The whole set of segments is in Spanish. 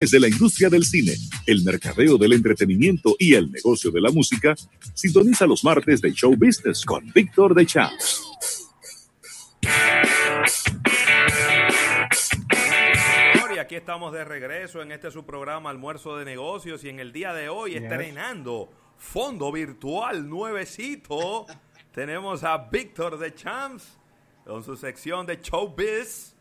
de la industria del cine, el mercadeo del entretenimiento y el negocio de la música, sintoniza los martes de Show Business con Víctor de Champs. Y aquí estamos de regreso en este su programa Almuerzo de Negocios y en el día de hoy estrenando Fondo Virtual nuevecito. tenemos a Víctor de Champs con su sección de Showbiz.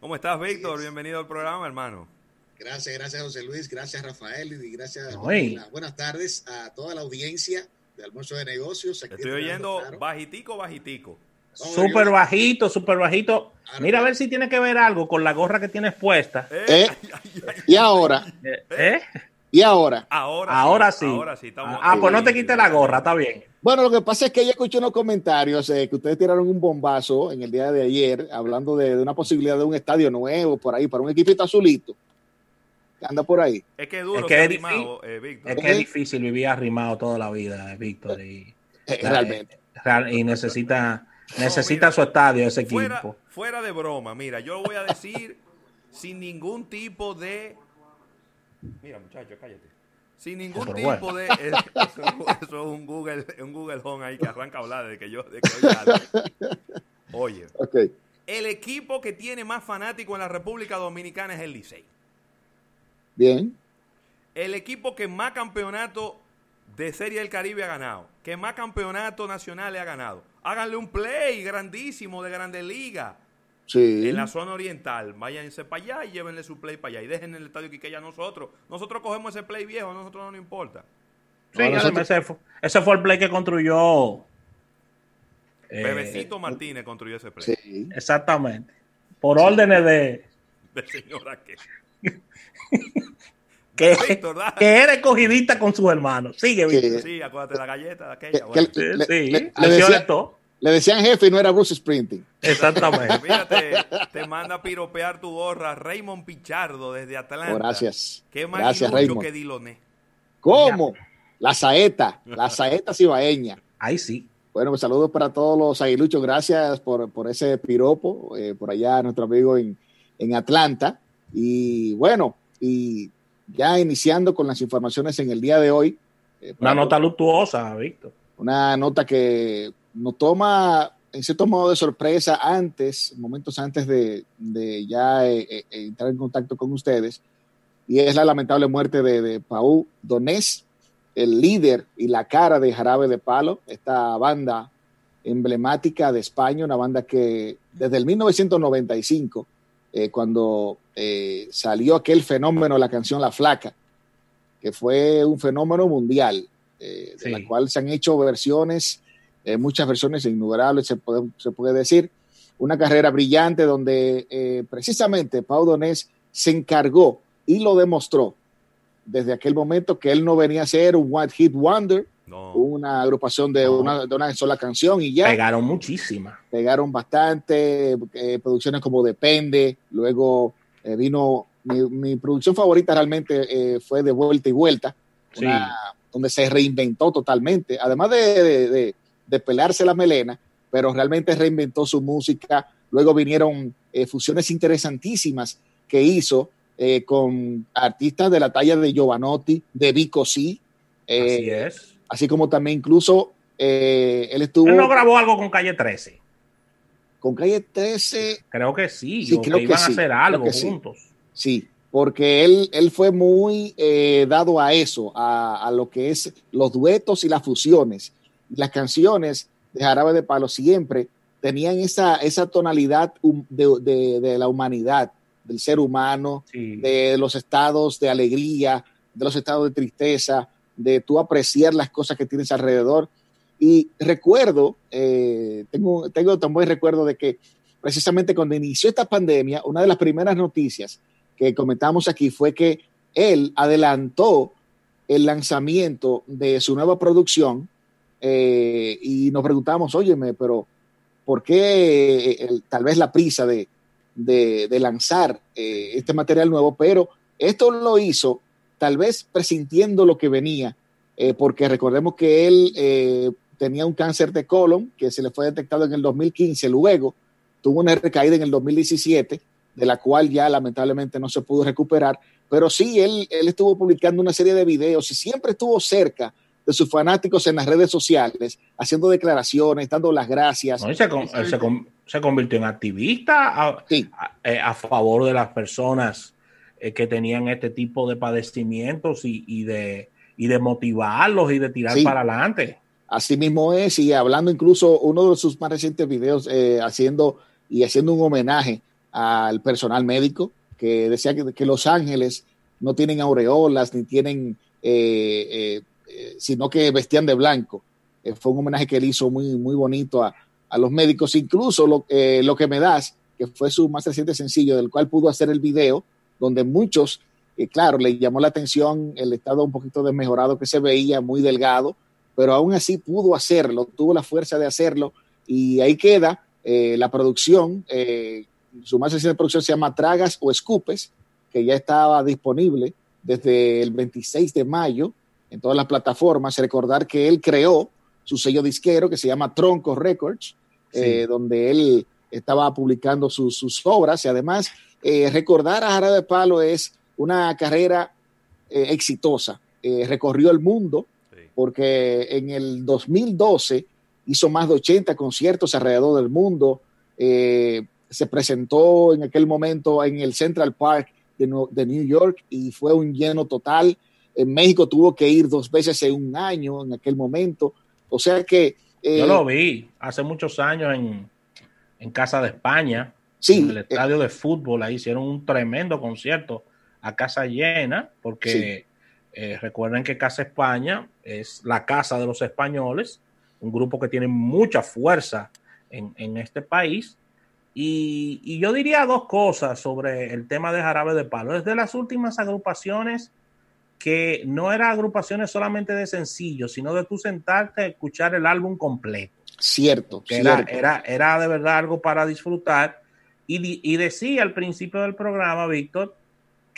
¿Cómo estás, Víctor? Bienvenido al programa, hermano. Gracias, gracias José Luis, gracias Rafael y gracias. buenas tardes a toda la audiencia de Almuerzo de Negocios. estoy oyendo bajitico, bajitico. Súper bajito, súper bajito. Mira a ver si tiene que ver algo con la gorra que tienes puesta. ¿Eh? ¿Y ahora? ¿Eh? ¿Eh? ¿Y ahora? Ahora, sí. Ahora sí. ah, pues no te quites la gorra, está bien. Bueno, lo que pasa es que ella escuchó unos comentarios que ustedes tiraron un bombazo en el día de ayer hablando de, de, una posibilidad de un estadio nuevo por ahí para un equipito azulito anda por ahí. Es que es duro, es que, es, arrimado, eh, Víctor. Es que es difícil vivir arrimado toda la vida, eh, Víctor. Y, eh, realmente. y necesita, necesita su estadio ese equipo. Fuera, de broma, mira, yo lo voy a decir sin ningún tipo de. Mira, muchachos, cállate. Sin ningún tipo de. Eso, es un Google, un Google Home ahí que arranca a hablar de que yo. De que Oye. Okay. El equipo que tiene más fanáticos en la República Dominicana es el Licey. Bien. El equipo que más campeonato de Serie del Caribe ha ganado, que más campeonato nacionales ha ganado. Háganle un play grandísimo de Grandes Ligas. Sí. En la zona oriental, váyanse para allá y llévenle su play para allá y dejen el estadio Quiqueya a nosotros. Nosotros cogemos ese play viejo, a nosotros no nos importa. Sí, ese, fue, ese, fue, el play que construyó. Eh, Bebecito Martínez construyó ese play. Sí. Exactamente. Por órdenes de. De señora que. que, que era escogidista con sus hermanos. Sigue, Víctor. Sí, acuérdate de la galleta de aquella. le, decían jefe y no era Bruce Sprinting. Exactamente. Fíjate, te manda a piropear tu gorra Raymond Pichardo desde Atlanta. Gracias. Qué más gracias, Raymond. que Diloné. ¿Cómo? La saeta, la saeta cibaeña. Ahí sí. Bueno, pues saludos para todos los aguiluchos. Gracias por, por ese piropo. Eh, por allá, nuestro amigo en, en Atlanta. Y bueno, y ya iniciando con las informaciones en el día de hoy. Eh, una nota luctuosa, Víctor. Una nota que nos toma en cierto modo de sorpresa antes, momentos antes de, ya eh, eh, entrar en contacto con ustedes, y es la lamentable muerte de, de Pau Donés, el líder y la cara de Jarabe de Palo, esta banda emblemática de España, una banda que desde el 1995 eh, cuando eh, salió aquel fenómeno, la canción La Flaca, que fue un fenómeno mundial, eh, de la cual se han hecho versiones, muchas versiones innumerables, se puede, se puede decir. Una carrera brillante donde precisamente Pau Donés se encargó y lo demostró desde aquel momento que él no venía a ser un One Hit Wonder, una agrupación de, una, de, una, sola canción y ya. Pegaron muchísimas. Pegaron bastante, eh, producciones como Depende, luego eh, vino, mi, producción favorita realmente eh, fue De Vuelta y Vuelta, donde se reinventó totalmente, además de, de, pelarse la melena, pero realmente reinventó su música. Luego vinieron fusiones interesantísimas que hizo con artistas de la talla de Giovanotti, de Vico C. Así es Así como también incluso eh, él estuvo... Él no grabó algo con Calle 13. Con Calle 13... Creo que sí, sí creo que, iban a hacer algo juntos. Sí. porque él, él fue muy eh, dado a eso, a, lo que es los duetos y las fusiones. Las canciones de Jarabe de Palo siempre tenían esa, esa tonalidad de, la humanidad, del ser humano, de los estados de alegría, de los estados de tristeza, de tú apreciar las cosas que tienes alrededor. Y recuerdo, eh, tengo, tengo tan buen recuerdo de que precisamente cuando inició esta pandemia, una de las primeras noticias que comentamos aquí fue que él adelantó el lanzamiento de su nueva producción eh, y nos preguntamos, óyeme, pero ¿por qué eh, tal vez la prisa de, de, lanzar este material nuevo? Pero esto lo hizo tal vez presintiendo lo que venía, porque recordemos que él tenía un cáncer de colon que se le fue detectado en el 2015, luego tuvo una recaída en el 2017, de la cual ya lamentablemente no se pudo recuperar, pero sí, él, él estuvo publicando una serie de videos y siempre estuvo cerca de sus fanáticos en las redes sociales, haciendo declaraciones, dando las gracias. se, se, convirtió en activista a, eh, favor de las personas eh, que tenían este tipo de padecimientos y, de, y de motivarlos y de tirar para adelante. Así mismo es, y hablando incluso uno de sus más recientes videos eh, haciendo y haciendo un homenaje al personal médico que decía que, Los Ángeles no tienen aureolas ni tienen, eh, eh, sino que vestían de blanco. fue un homenaje que él hizo muy, muy bonito a, los médicos. Incluso lo, lo, que me das, que fue su más reciente sencillo, del cual pudo hacer el video, donde muchos, claro, le llamó la atención el estado un poquito desmejorado que se veía, muy delgado, pero aún así pudo hacerlo, tuvo la fuerza de hacerlo y ahí queda eh, la producción, eh, su más reciente producción se llama Tragas o Escupes, que ya estaba disponible desde el 26 de mayo en todas las plataformas. Recordar que él creó su sello disquero que se llama Tronco Records, eh, donde él estaba publicando sus, obras y además recordar a Jara de Palo es una carrera exitosa. recorrió el mundo porque en el 2012 hizo más de 80 conciertos alrededor del mundo. Eh, se presentó en aquel momento en el Central Park de, New York y fue un lleno total. En México tuvo que ir dos veces en un año en aquel momento. O sea que... Eh, Yo lo vi hace muchos años en, Casa de España, sí, en el estadio de fútbol. Ahí hicieron un tremendo concierto a casa llena porque eh, recuerden que Casa España es la casa de los españoles, un grupo que tiene mucha fuerza en, este país. Y, yo diría dos cosas sobre el tema de Jarabe de Palo. Es de las últimas agrupaciones que no eran agrupaciones solamente de sencillos, sino de tú sentarte a escuchar el álbum completo. Cierto, que Era, era, era, de verdad algo para disfrutar. Y, y decía al principio del programa, Víctor,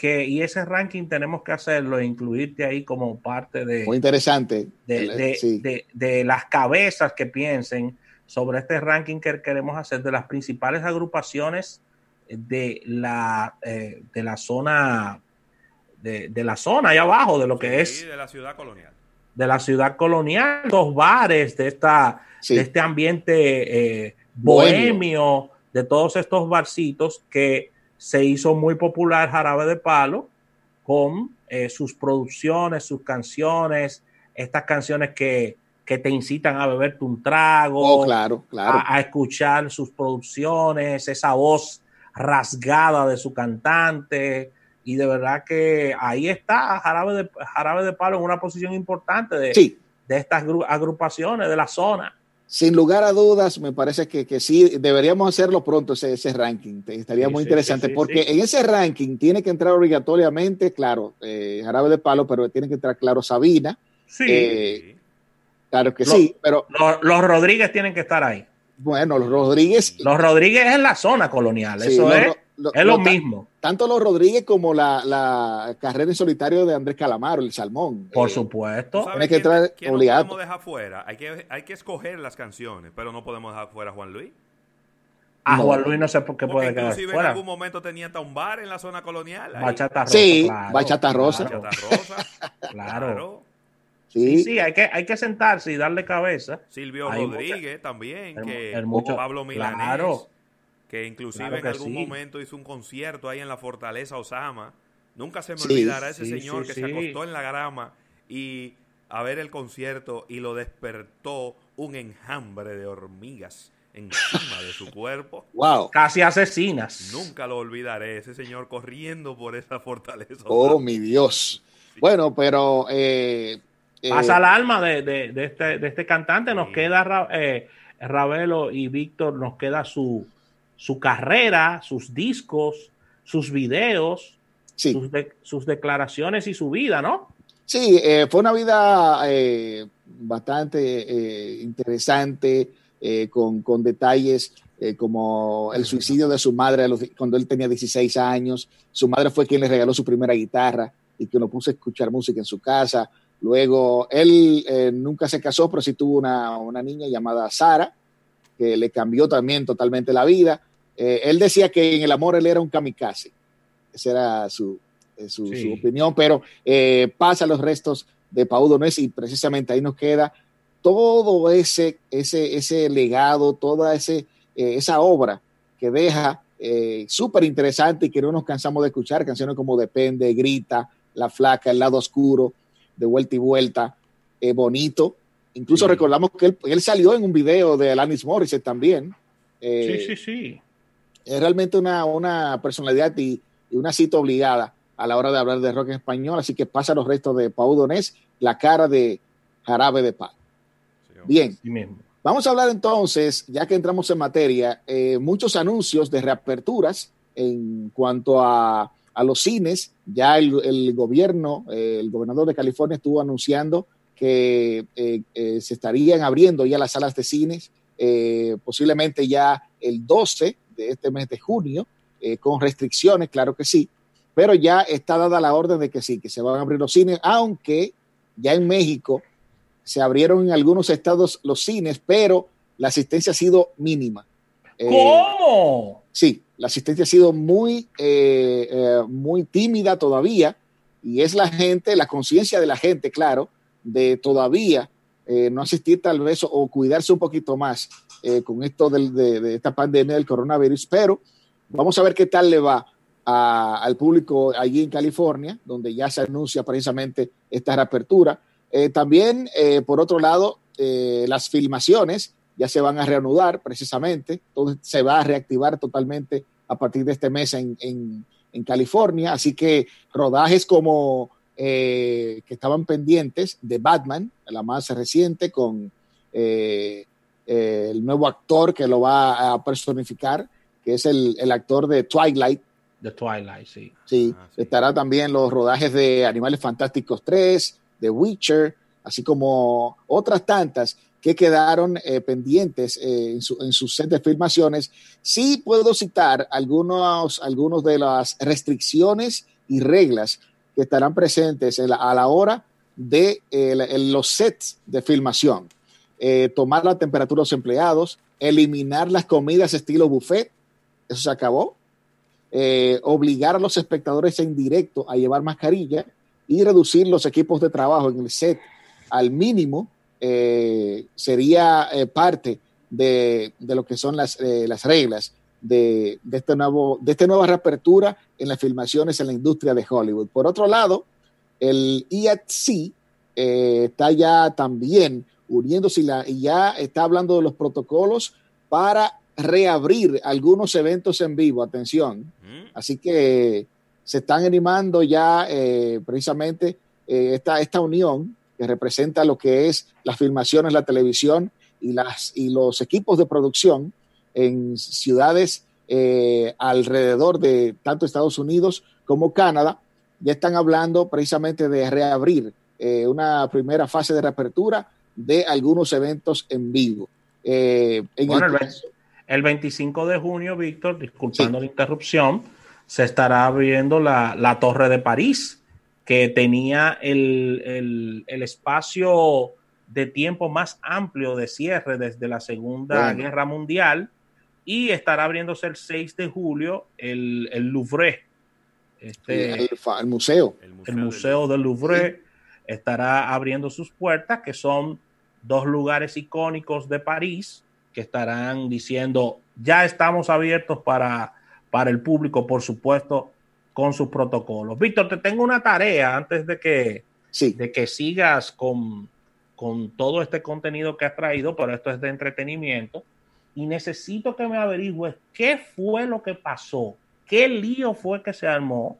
que, y ese ranking tenemos que hacerlo e incluirte ahí como parte de... Muy interesante. De, de, las cabezas que piensen sobre este ranking que queremos hacer de las principales agrupaciones de la, eh, de la zona, de, la zona ahí abajo, de lo que es... de la ciudad colonial. De la ciudad colonial, los bares, de, esta, de este ambiente eh, bohemio, de todos estos barcitos que se hizo muy popular Jarabe de Palo con eh, sus producciones, sus canciones, estas canciones que, te incitan a beberte un trago, oh, claro, claro. A, escuchar sus producciones, esa voz rasgada de su cantante. Y de verdad que ahí está Jarabe de, Jarabe de Palo en una posición importante de, de estas agrupaciones de la zona sin lugar a dudas, me parece que, que sí, deberíamos hacerlo pronto ese, ese ranking. Estaría muy interesante porque en ese ranking tiene que entrar obligatoriamente, claro, eh, Jarabe de Palo, pero tiene que entrar, claro, Sabina. Sí. Eh, claro que sí, pero. Los, Rodríguez tienen que estar ahí. Bueno, los Rodríguez. Los Rodríguez es la zona colonial, eso es es lo, mismo. Tanto los Rodríguez como la, carrera en solitario de Andrés Calamaro, el Salmón. Por eh, supuesto. Tiene que obligado. No podemos dejar fuera. Hay que, hay que escoger las canciones, pero no podemos dejar fuera a Juan Luis. A Juan Luis no sé por qué puede quedar fuera. en algún momento tenía hasta un bar en la zona colonial. Bachata Rosa. Sí, Bachata Rosa. Bachata Rosa. claro. Sí. sí, hay que, hay que sentarse y darle cabeza. Silvio Rodríguez también, que Pablo Milanés. Claro que inclusive en algún momento hizo un concierto ahí en la Fortaleza Osama. Nunca se me olvidará ese señor que se acostó en la grama y a ver el concierto y lo despertó un enjambre de hormigas encima de su cuerpo. Wow. Casi asesinas. Nunca lo olvidaré, ese señor corriendo por esa fortaleza. Oh, mi Dios. Bueno, pero... Eh, eh, Pasa el alma de, de, este, de, este, cantante, nos queda eh, Ravelo y Víctor, nos queda su, su carrera, sus discos, sus videos, sus, declaraciones y su vida, ¿no? Sí, eh, fue una vida eh, bastante eh, interesante, con, detalles como el suicidio de su madre cuando él tenía 16 años. Su madre fue quien le regaló su primera guitarra y que lo puso a escuchar música en su casa. Luego, él nunca se casó, pero sí tuvo una, una niña llamada Sara, que le cambió también totalmente la vida. Eh, él decía que en el amor él era un kamikaze. Ese era su, su, opinión, pero pasa los restos de Pau Donés y precisamente ahí nos queda todo ese, ese, ese legado, toda ese, esa obra que deja súper interesante y que no nos cansamos de escuchar, canciones como Depende, Grita, La Flaca, El Lado Oscuro, De Vuelta y Vuelta, Bonito. Incluso recordamos que él, salió en un video de Alanis Morissette también. sí, sí, sí. Es realmente una, una personalidad y, una cita obligada a la hora de hablar de rock en español, así que pasa los restos de Pau Donés, la cara de Jarabe de Paz. Bien, vamos a hablar entonces, ya que entramos en materia, eh, muchos anuncios de reaperturas en cuanto a, a los cines. Ya el, el gobierno, eh, el gobernador de California estuvo anunciando que eh, se estarían abriendo ya las salas de cines, posiblemente ya el 12 de este mes de junio, eh, con restricciones, claro que sí, pero ya está dada la orden de que sí, que se van a abrir los cines, aunque ya en México se abrieron en algunos estados los cines, pero la asistencia ha sido mínima. Eh, ¿Cómo? Sí, la asistencia ha sido muy, eh, muy tímida todavía y es la gente, la conciencia de la gente, claro, de todavía no asistir tal vez o cuidarse un poquito más eh, con esto de, esta pandemia del coronavirus, pero vamos a ver qué tal le va al público allí en California, donde ya se anuncia precisamente esta reapertura. Eh, también, eh, por otro lado, las filmaciones ya se van a reanudar precisamente, entonces se va a reactivar totalmente a partir de este mes en, en, California, así que rodajes como que estaban pendientes de Batman, la más reciente, con eh, el nuevo actor que lo va a personificar, que es el, actor de Twilight. De Twilight, sí. Sí, ah, estará también los rodajes de Animales Fantásticos 3, de Witcher, así como otras tantas que quedaron eh, pendientes eh, en, su, en sus set de filmaciones. Sí puedo citar algunos, algunos de las restricciones y reglas que estarán presentes a la hora de los sets de filmación. Eh, tomar la temperatura de los empleados, eliminar las comidas estilo buffet, eso se acabó, eh, obligar a los espectadores en directo a llevar mascarilla y reducir los equipos de trabajo en el set al mínimo, eh, sería parte de, lo que son las, reglas de, este nuevo, de esta nueva reapertura en las filmaciones en la industria de Hollywood. Por otro lado, el IATC está ya también uniéndose y, ya está hablando de los protocolos para reabrir algunos eventos en vivo, atención. Mm. Así que se están animando ya eh, precisamente eh, esta, esta unión que representa lo que es las filmaciones, la televisión y, las, y los equipos de producción en ciudades eh, alrededor de tanto Estados Unidos como Canadá. Ya están hablando precisamente de reabrir una primera fase de reapertura de algunos eventos en vivo. Eh, bueno, el, 25 de junio, Víctor, disculpando la interrupción, se estará abriendo la, Torre de París, que tenía el, espacio de tiempo más amplio de cierre desde la Segunda Guerra Mundial y estará abriéndose el 6 de julio el, Louvre. Este, el, museo. El Museo, del Louvre estará abriendo sus puertas, que son dos lugares icónicos de París que estarán diciendo, ya estamos abiertos para, para el público, por supuesto, con sus protocolos. Víctor, te tengo una tarea antes de que, sí. de que sigas con, con todo este contenido que has traído, pero esto es de entretenimiento, y necesito que me averigües qué fue lo que pasó, qué lío fue que se armó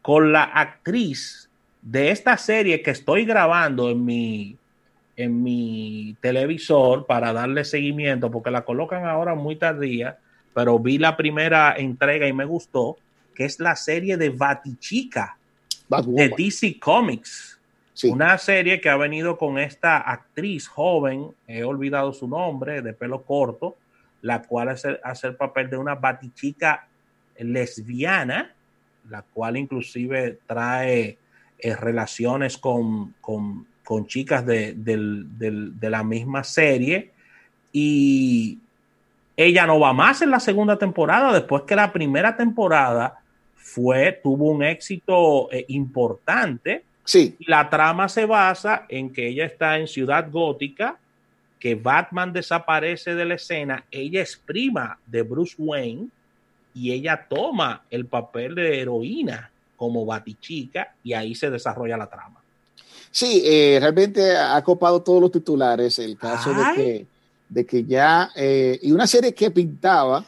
con la actriz de esta serie que estoy grabando en mi, en mi televisor para darle seguimiento, porque la colocan ahora muy tardía, pero vi la primera entrega y me gustó, que es la serie de Batichica de DC Comics. Una serie que ha venido con esta actriz joven, he olvidado su nombre, de pelo corto, la cual hace, hace el papel de una Batichica lesbiana, la cual inclusive trae eh, relaciones con, con, chicas de, la misma serie y ella no va más en la segunda temporada después que la primera temporada fue, tuvo un éxito eh, importante. Sí. La trama se basa en que ella está en Ciudad Gótica, que Batman desaparece de la escena, ella es prima de Bruce Wayne y ella toma el papel de heroína como Batichica y ahí se desarrolla la trama. Sí, eh, realmente ha copado todos los titulares el caso de que, de que ya, eh, y una serie que pintaba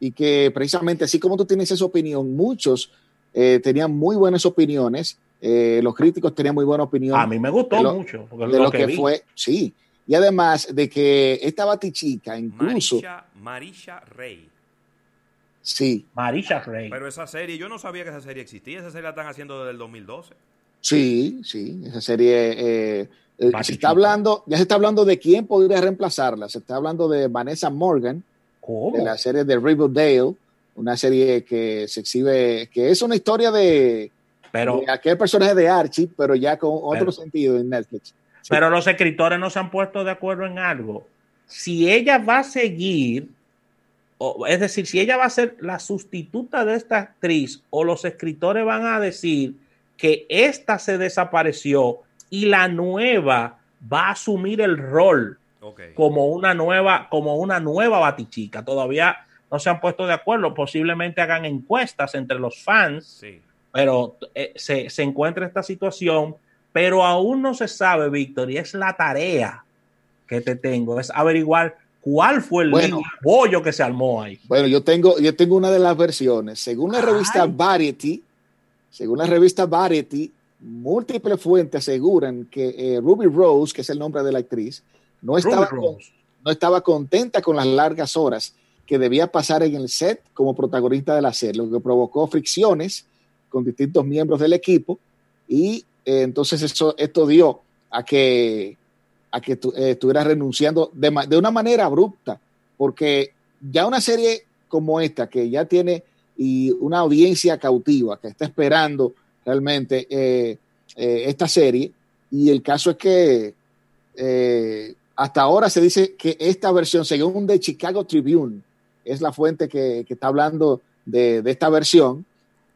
y que precisamente así como tú tienes esa opinión, muchos eh, tenían muy buenas opiniones, eh, los críticos tenían muy buena opinión. A mí me gustó lo, mucho. de lo, lo que, que fue, sí. Y además de que esta batichica incluso... Marisha, Marisha Rey. Sí. Marisha Rey. Pero esa serie, yo no sabía que esa serie existía. Esa serie la están haciendo desde el 2012. Sí, sí. Esa serie... Eh, eh, se está hablando, ya se está hablando de quién podría reemplazarla. Se está hablando de Vanessa Morgan, ¿Cómo? de la serie de Riverdale, una serie que se exhibe, que es una historia de, pero, de aquel personaje de Archie, pero ya con otro pero, sentido en Netflix. Sí. Pero los escritores no se han puesto de acuerdo en algo. Si ella va a seguir, o, es decir, si ella va a ser la sustituta de esta actriz, o los escritores van a decir que esta se desapareció y la nueva va a asumir el rol okay. como una nueva, como una nueva batichica. Todavía no se han puesto de acuerdo. Posiblemente hagan encuestas entre los fans, sí. pero eh, se, se, encuentra esta situación. Pero aún no se sabe, Víctor, y es la tarea que te tengo, es averiguar cuál fue el bueno, bollo que se armó ahí. Bueno, yo tengo, yo tengo una de las versiones. Según la revista. Variety, según la revista Variety, múltiples fuentes aseguran que eh, Ruby Rose, que es el nombre de la actriz, no estaba, con, no estaba contenta con las largas horas que debía pasar en el set como protagonista de la serie, lo que provocó fricciones con distintos miembros del equipo y eh, entonces eso, esto dio a que, a que tu, eh, estuviera renunciando de, una manera abrupta, porque ya una serie como esta, que ya tiene y una audiencia cautiva, que está esperando realmente eh, esta serie, y el caso es que eh, hasta ahora se dice que esta versión, según de Chicago Tribune, es la fuente que, que está hablando de, de, esta versión,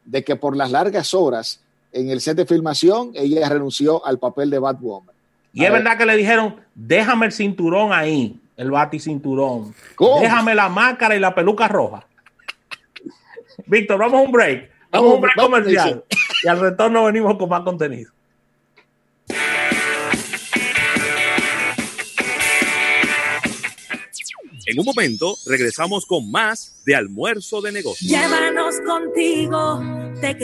de que por las largas horas en el set de filmación, ella renunció al papel de Batwoman. Y A es ver. verdad que le dijeron, déjame el cinturón ahí, el bati cinturón. ¿Cómo? Déjame la máscara y la peluca roja. Víctor, vamos a un break. Vamos a un break comercial. Y al retorno venimos con más contenido. En un momento regresamos con más de almuerzo de negocios. Llévanos contigo, te